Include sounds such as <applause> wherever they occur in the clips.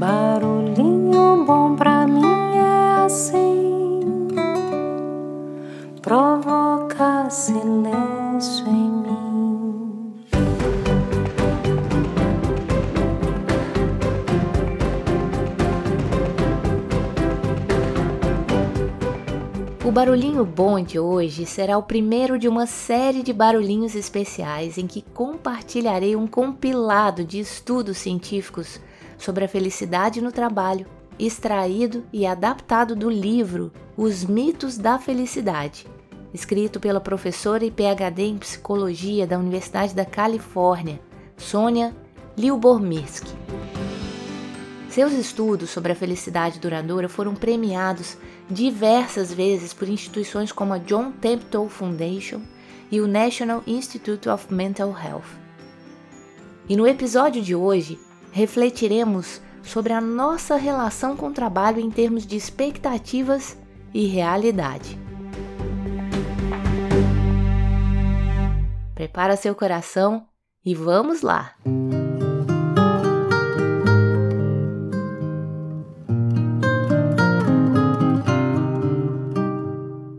Barulhinho bom pra mim é assim, provoca silêncio em mim. O barulhinho bom de hoje será o primeiro de uma série de barulhinhos especiais em que compartilharei um compilado de estudos científicos sobre a felicidade no trabalho, extraído e adaptado do livro Os Mitos da Felicidade, escrito pela professora e PhD em psicologia da Universidade da Califórnia, Sônia Liubormirsky. Seus estudos sobre a felicidade duradoura foram premiados diversas vezes por instituições como a John Templeton Foundation e o National Institute of Mental Health. E no episódio de hoje, refletiremos sobre a nossa relação com o trabalho em termos de expectativas e realidade. Prepara seu coração e vamos lá!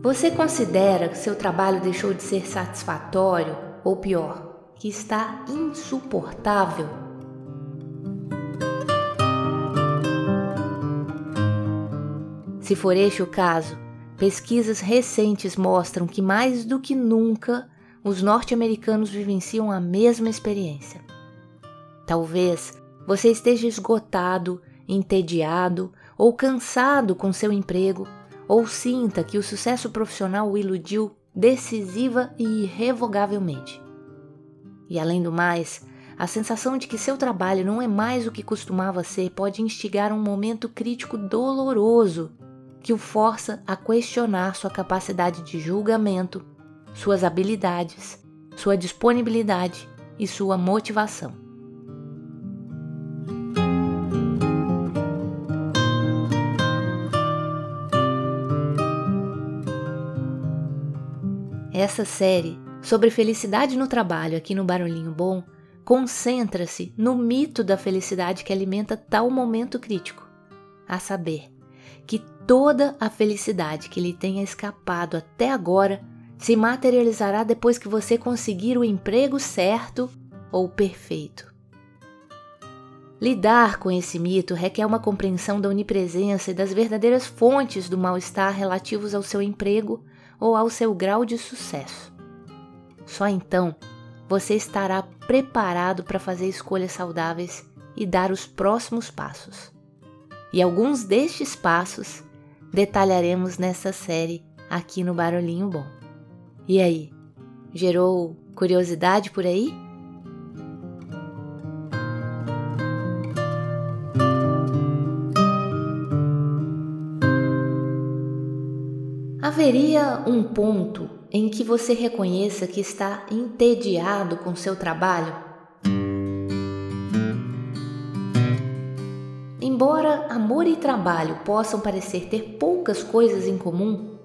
Você considera que seu trabalho deixou de ser satisfatório ou pior, que está insuportável? Se for este o caso, pesquisas recentes mostram que mais do que nunca os norte-americanos vivenciam a mesma experiência. Talvez você esteja esgotado, entediado ou cansado com seu emprego, ou sinta que o sucesso profissional o iludiu decisiva e irrevogavelmente. E além do mais, a sensação de que seu trabalho não é mais o que costumava ser pode instigar um momento crítico doloroso que o força a questionar sua capacidade de julgamento, suas habilidades, sua disponibilidade e sua motivação. Essa série sobre felicidade no trabalho aqui no Barulhinho Bom concentra-se no mito da felicidade que alimenta tal momento crítico, a saber, toda a felicidade que lhe tenha escapado até agora se materializará depois que você conseguir o emprego certo ou perfeito. Lidar com esse mito requer uma compreensão da onipresença e das verdadeiras fontes do mal-estar relativos ao seu emprego ou ao seu grau de sucesso. Só então você estará preparado para fazer escolhas saudáveis e dar os próximos passos. E alguns destes passos detalharemos nessa série aqui no Barulhinho Bom. E aí, gerou curiosidade por aí? Haveria um ponto em que você reconheça que está entediado com seu trabalho? Amor e trabalho possam parecer ter poucas coisas em comum,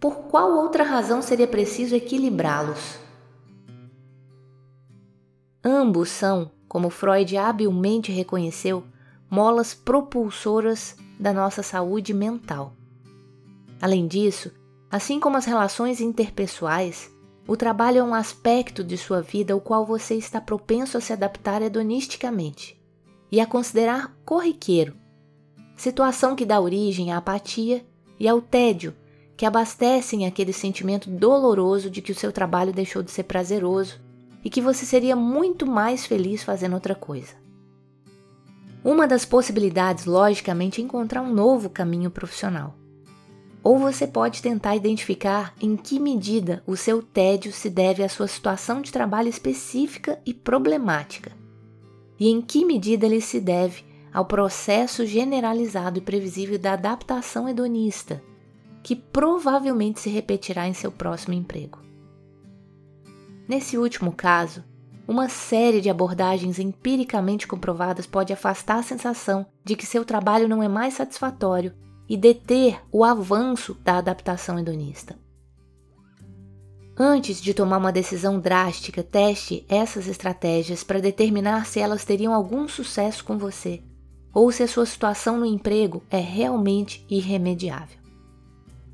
por qual outra razão seria preciso equilibrá-los? Ambos são, como Freud habilmente reconheceu, molas propulsoras da nossa saúde mental. Além disso, assim como as relações interpessoais, o trabalho é um aspecto de sua vida ao qual você está propenso a se adaptar hedonisticamente e a considerar corriqueiro situação que dá origem à apatia e ao tédio, que abastecem aquele sentimento doloroso de que o seu trabalho deixou de ser prazeroso e que você seria muito mais feliz fazendo outra coisa. Uma das possibilidades, logicamente, é encontrar um novo caminho profissional. Ou você pode tentar identificar em que medida o seu tédio se deve à sua situação de trabalho específica e problemática, e em que medida ele se deve ao processo generalizado e previsível da adaptação hedonista, que provavelmente se repetirá em seu próximo emprego. Nesse último caso, uma série de abordagens empiricamente comprovadas pode afastar a sensação de que seu trabalho não é mais satisfatório e deter o avanço da adaptação hedonista. Antes de tomar uma decisão drástica, teste essas estratégias para determinar se elas teriam algum sucesso com você ou se a sua situação no emprego é realmente irremediável.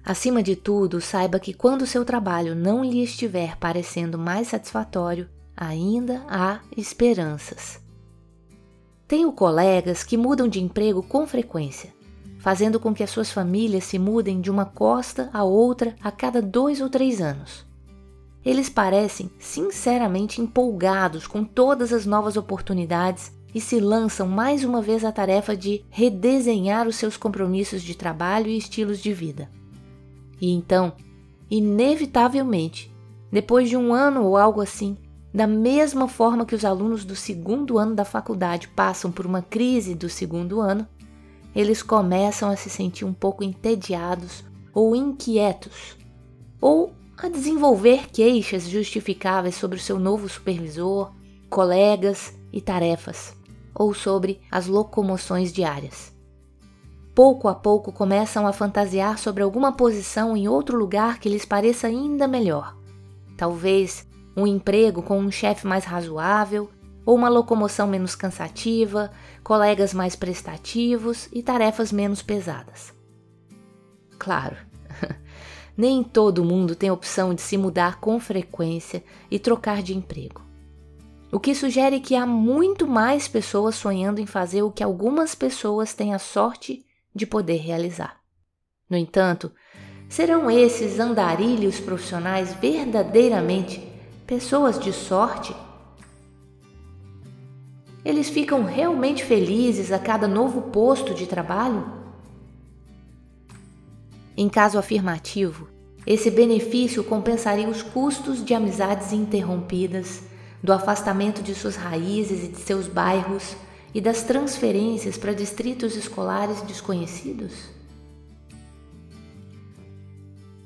Acima de tudo, saiba que quando seu trabalho não lhe estiver parecendo mais satisfatório, ainda há esperanças. Tenho colegas que mudam de emprego com frequência, fazendo com que as suas famílias se mudem de uma costa a outra a cada dois ou três anos. Eles parecem sinceramente empolgados com todas as novas oportunidades e se lançam mais uma vez à tarefa de redesenhar os seus compromissos de trabalho e estilos de vida. E então, inevitavelmente, depois de um ano ou algo assim, da mesma forma que os alunos do segundo ano da faculdade passam por uma crise do segundo ano, eles começam a se sentir um pouco entediados ou inquietos, ou a desenvolver queixas justificáveis sobre o seu novo supervisor, colegas e tarefas, ou sobre as locomoções diárias. Pouco a pouco começam a fantasiar sobre alguma posição em outro lugar que lhes pareça ainda melhor. Talvez um emprego com um chefe mais razoável, ou uma locomoção menos cansativa, colegas mais prestativos e tarefas menos pesadas. Claro, <laughs> nem todo mundo tem opção de se mudar com frequência e trocar de emprego. O que sugere que há muito mais pessoas sonhando em fazer o que algumas pessoas têm a sorte de poder realizar. No entanto, serão esses andarilhos profissionais verdadeiramente pessoas de sorte? Eles ficam realmente felizes a cada novo posto de trabalho? Em caso afirmativo, esse benefício compensaria os custos de amizades interrompidas, do afastamento de suas raízes e de seus bairros e das transferências para distritos escolares desconhecidos?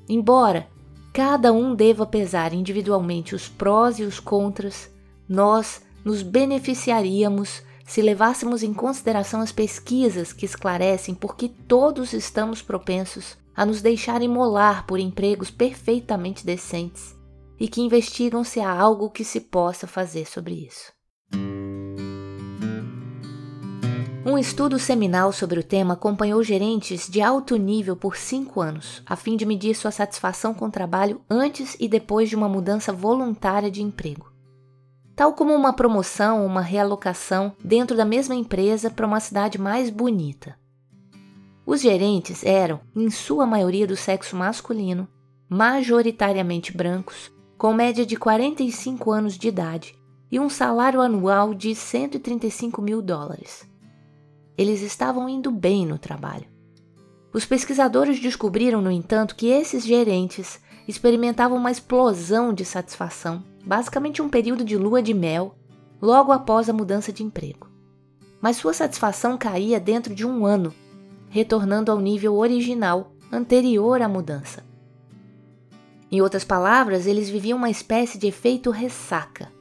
Embora cada um deva pesar individualmente os prós e os contras, nós nos beneficiaríamos se levássemos em consideração as pesquisas que esclarecem por que todos estamos propensos a nos deixar imolar por empregos perfeitamente decentes e que investigam se há algo que se possa fazer sobre isso. Um estudo seminal sobre o tema acompanhou gerentes de alto nível por cinco anos, a fim de medir sua satisfação com o trabalho antes e depois de uma mudança voluntária de emprego. Tal como uma promoção ou uma realocação dentro da mesma empresa para uma cidade mais bonita. Os gerentes eram, em sua maioria, do sexo masculino, majoritariamente brancos, com média de 45 anos de idade e um salário anual de 135 mil dólares. Eles estavam indo bem no trabalho. Os pesquisadores descobriram, no entanto, que esses gerentes experimentavam uma explosão de satisfação, basicamente um período de lua de mel, logo após a mudança de emprego. Mas sua satisfação caía dentro de um ano, retornando ao nível original anterior à mudança. Em outras palavras, eles viviam uma espécie de efeito ressaca.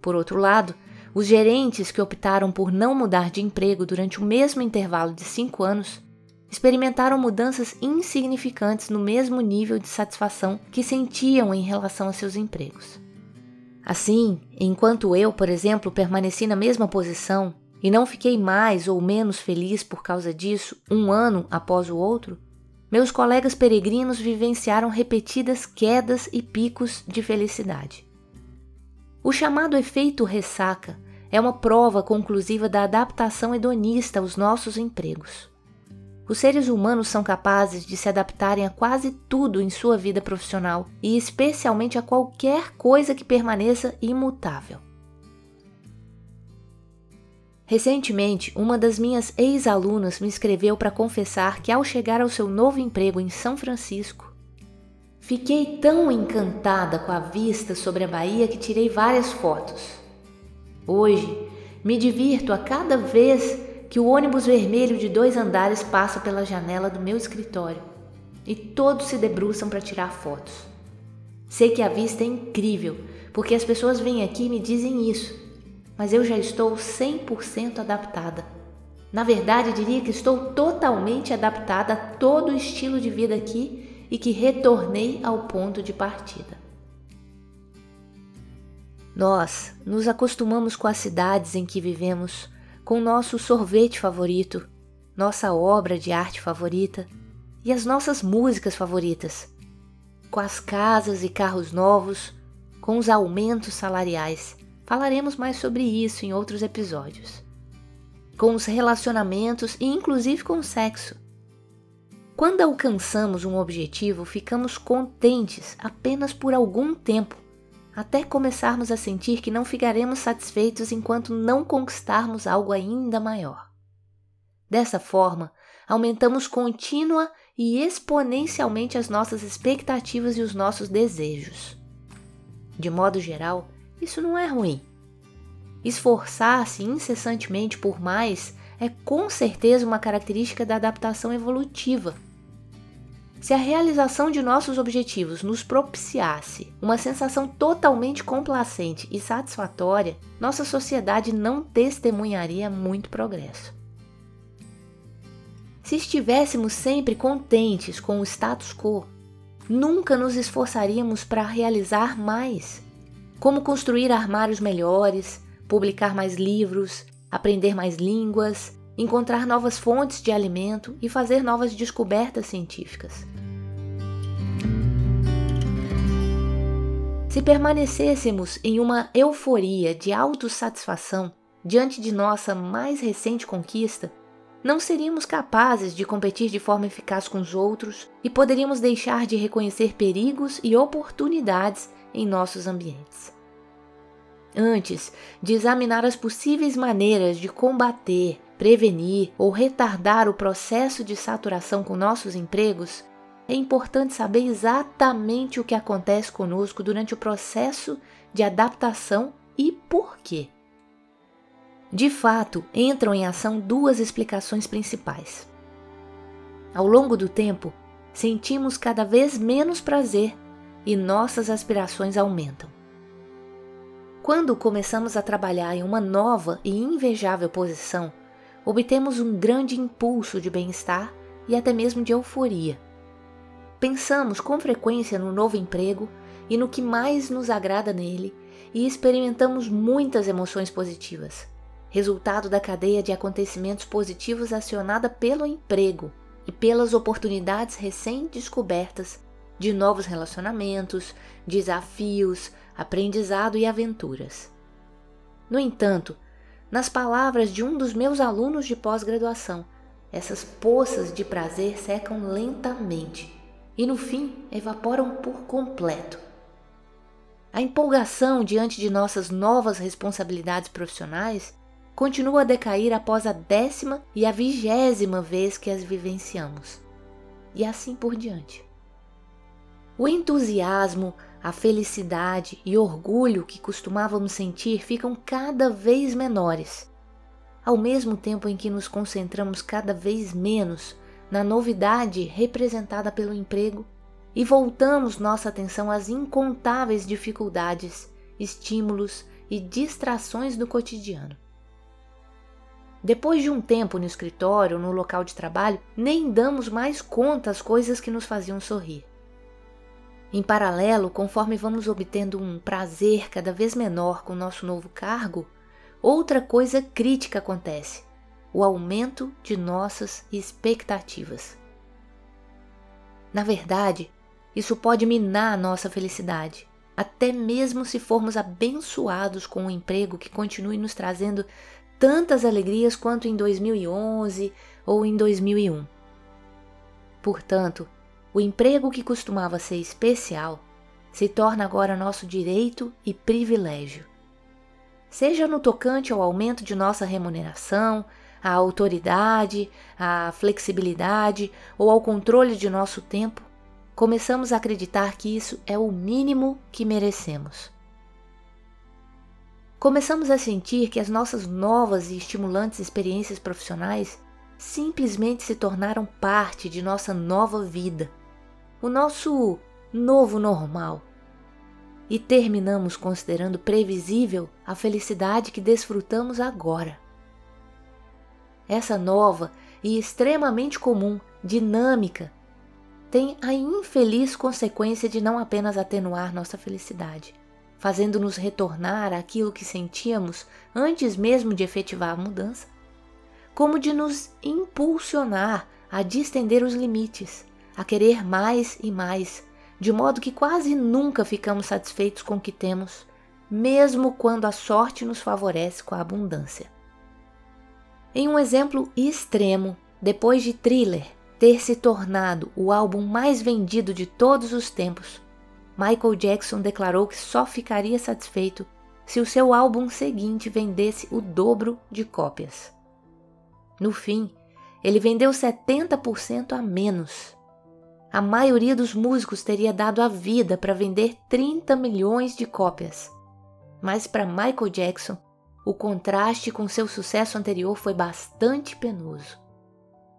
Por outro lado, os gerentes que optaram por não mudar de emprego durante o mesmo intervalo de cinco anos experimentaram mudanças insignificantes no mesmo nível de satisfação que sentiam em relação a seus empregos. Assim, enquanto eu, por exemplo, permaneci na mesma posição e não fiquei mais ou menos feliz por causa disso um ano após o outro, meus colegas peregrinos vivenciaram repetidas quedas e picos de felicidade. O chamado efeito ressaca é uma prova conclusiva da adaptação hedonista aos nossos empregos. Os seres humanos são capazes de se adaptarem a quase tudo em sua vida profissional e, especialmente, a qualquer coisa que permaneça imutável. Recentemente, uma das minhas ex-alunas me escreveu para confessar que, ao chegar ao seu novo emprego em São Francisco, fiquei tão encantada com a vista sobre a Bahia que tirei várias fotos. Hoje, me divirto a cada vez que o ônibus vermelho de dois andares passa pela janela do meu escritório e todos se debruçam para tirar fotos. Sei que a vista é incrível, porque as pessoas vêm aqui e me dizem isso, mas eu já estou 100% adaptada. Na verdade, diria que estou totalmente adaptada a todo o estilo de vida aqui e que retornei ao ponto de partida. Nós nos acostumamos com as cidades em que vivemos com nosso sorvete favorito, nossa obra de arte favorita e as nossas músicas favoritas, com as casas e carros novos, com os aumentos salariais. Falaremos mais sobre isso em outros episódios. Com os relacionamentos e inclusive com o sexo. Quando alcançamos um objetivo, ficamos contentes apenas por algum tempo até começarmos a sentir que não ficaremos satisfeitos enquanto não conquistarmos algo ainda maior. Dessa forma, aumentamos contínua e exponencialmente as nossas expectativas e os nossos desejos. De modo geral, isso não é ruim. Esforçar-se incessantemente por mais é com certeza uma característica da adaptação evolutiva se a realização de nossos objetivos nos propiciasse uma sensação totalmente complacente e satisfatória, nossa sociedade não testemunharia muito progresso. Se estivéssemos sempre contentes com o status quo, nunca nos esforçaríamos para realizar mais. Como construir armários melhores, publicar mais livros, aprender mais línguas, encontrar novas fontes de alimento e fazer novas descobertas científicas. Se permanecêssemos em uma euforia de autossatisfação diante de nossa mais recente conquista, não seríamos capazes de competir de forma eficaz com os outros e poderíamos deixar de reconhecer perigos e oportunidades em nossos ambientes. Antes de examinar as possíveis maneiras de combater, prevenir ou retardar o processo de saturação com nossos empregos, é importante saber exatamente o que acontece conosco durante o processo de adaptação e por quê. De fato, entram em ação duas explicações principais. Ao longo do tempo, sentimos cada vez menos prazer e nossas aspirações aumentam. Quando começamos a trabalhar em uma nova e invejável posição, obtemos um grande impulso de bem-estar e até mesmo de euforia. Pensamos com frequência no novo emprego e no que mais nos agrada nele e experimentamos muitas emoções positivas, resultado da cadeia de acontecimentos positivos acionada pelo emprego e pelas oportunidades recém-descobertas de novos relacionamentos, desafios, aprendizado e aventuras. No entanto, nas palavras de um dos meus alunos de pós-graduação, essas poças de prazer secam lentamente e no fim evaporam por completo. A empolgação diante de nossas novas responsabilidades profissionais continua a decair após a décima e a vigésima vez que as vivenciamos, e assim por diante. O entusiasmo, a felicidade e orgulho que costumávamos sentir ficam cada vez menores, ao mesmo tempo em que nos concentramos cada vez menos na novidade representada pelo emprego e voltamos nossa atenção às incontáveis dificuldades, estímulos e distrações do cotidiano. Depois de um tempo no escritório, no local de trabalho, nem damos mais conta às coisas que nos faziam sorrir. Em paralelo, conforme vamos obtendo um prazer cada vez menor com nosso novo cargo, outra coisa crítica acontece o aumento de nossas expectativas. Na verdade, isso pode minar a nossa felicidade, até mesmo se formos abençoados com um emprego que continue nos trazendo tantas alegrias quanto em 2011 ou em 2001. Portanto, o emprego que costumava ser especial se torna agora nosso direito e privilégio. Seja no tocante ao aumento de nossa remuneração, à autoridade, à flexibilidade ou ao controle de nosso tempo, começamos a acreditar que isso é o mínimo que merecemos. Começamos a sentir que as nossas novas e estimulantes experiências profissionais simplesmente se tornaram parte de nossa nova vida, o nosso novo normal. E terminamos considerando previsível a felicidade que desfrutamos agora. Essa nova e extremamente comum dinâmica tem a infeliz consequência de não apenas atenuar nossa felicidade, fazendo-nos retornar àquilo que sentíamos antes mesmo de efetivar a mudança, como de nos impulsionar a distender os limites, a querer mais e mais, de modo que quase nunca ficamos satisfeitos com o que temos, mesmo quando a sorte nos favorece com a abundância. Em um exemplo extremo, depois de Thriller ter se tornado o álbum mais vendido de todos os tempos, Michael Jackson declarou que só ficaria satisfeito se o seu álbum seguinte vendesse o dobro de cópias. No fim, ele vendeu 70% a menos. A maioria dos músicos teria dado a vida para vender 30 milhões de cópias. Mas para Michael Jackson, o contraste com seu sucesso anterior foi bastante penoso.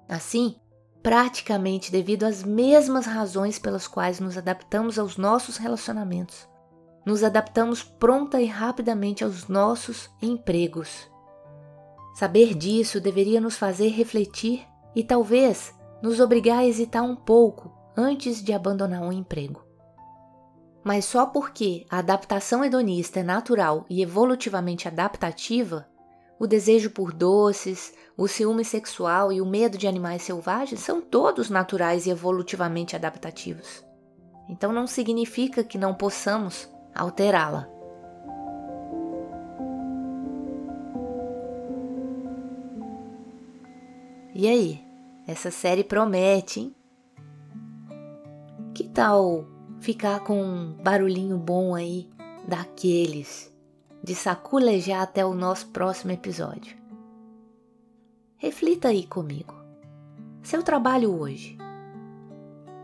Assim, praticamente devido às mesmas razões pelas quais nos adaptamos aos nossos relacionamentos, nos adaptamos pronta e rapidamente aos nossos empregos. Saber disso deveria nos fazer refletir e talvez nos obrigar a hesitar um pouco antes de abandonar um emprego. Mas só porque a adaptação hedonista é natural e evolutivamente adaptativa, o desejo por doces, o ciúme sexual e o medo de animais selvagens são todos naturais e evolutivamente adaptativos. Então não significa que não possamos alterá-la. E aí? Essa série promete, hein? Tal ficar com um barulhinho bom aí daqueles de saculejar até o nosso próximo episódio? Reflita aí comigo. Seu trabalho hoje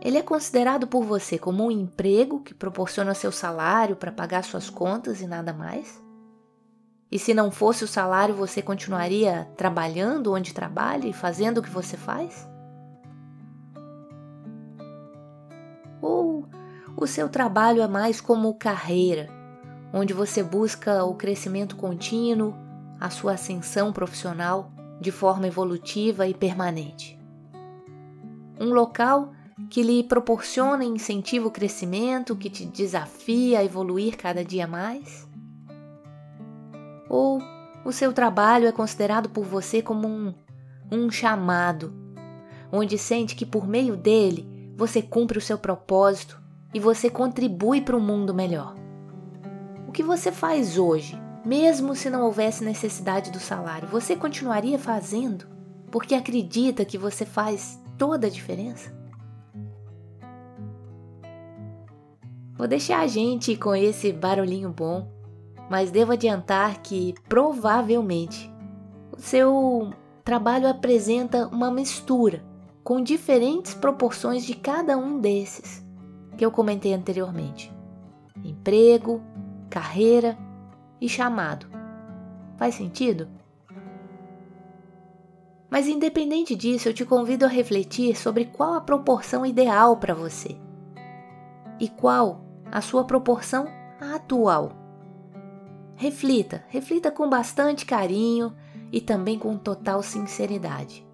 ele é considerado por você como um emprego que proporciona seu salário para pagar suas contas e nada mais? E se não fosse o salário, você continuaria trabalhando onde trabalha e fazendo o que você faz? O seu trabalho é mais como carreira, onde você busca o crescimento contínuo, a sua ascensão profissional de forma evolutiva e permanente? Um local que lhe proporciona e incentiva o crescimento, que te desafia a evoluir cada dia mais? Ou o seu trabalho é considerado por você como um, um chamado, onde sente que por meio dele você cumpre o seu propósito e você contribui para um mundo melhor? O que você faz hoje, mesmo se não houvesse necessidade do salário, você continuaria fazendo porque acredita que você faz toda a diferença? Vou deixar a gente com esse barulhinho bom, mas devo adiantar que provavelmente o seu trabalho apresenta uma mistura com diferentes proporções de cada um desses que eu comentei anteriormente: emprego, carreira e chamado. Faz sentido? Mas independente disso, eu te convido a refletir sobre qual a proporção ideal para você e qual a sua proporção atual. Reflita, reflita com bastante carinho e também com total sinceridade.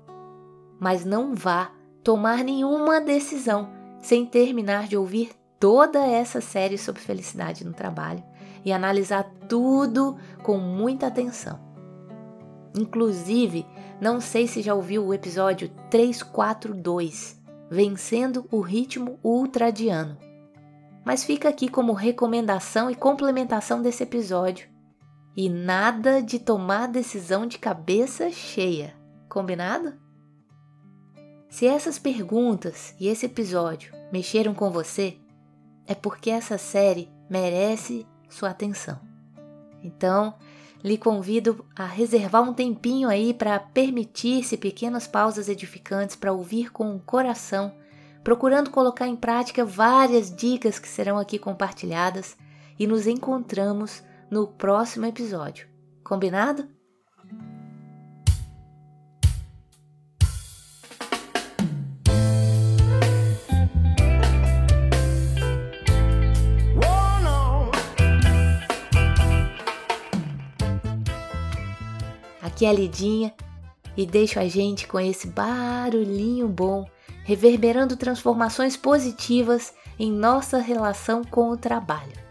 Mas não vá tomar nenhuma decisão sem terminar de ouvir toda essa série sobre felicidade no trabalho e analisar tudo com muita atenção. Inclusive, não sei se já ouviu o episódio 342, Vencendo o Ritmo Ultradiano mas fica aqui como recomendação e complementação desse episódio. E nada de tomar decisão de cabeça cheia, combinado? Se essas perguntas e esse episódio mexeram com você, é porque essa série merece sua atenção. Então, lhe convido a reservar um tempinho aí para permitir-se pequenas pausas edificantes para ouvir com o coração procurando colocar em prática várias dicas que serão aqui compartilhadas e nos encontramos no próximo episódio. Combinado? Aqui a Lidinha e deixo a gente com esse barulhinho bom reverberando transformações positivas em nossa relação com o trabalho.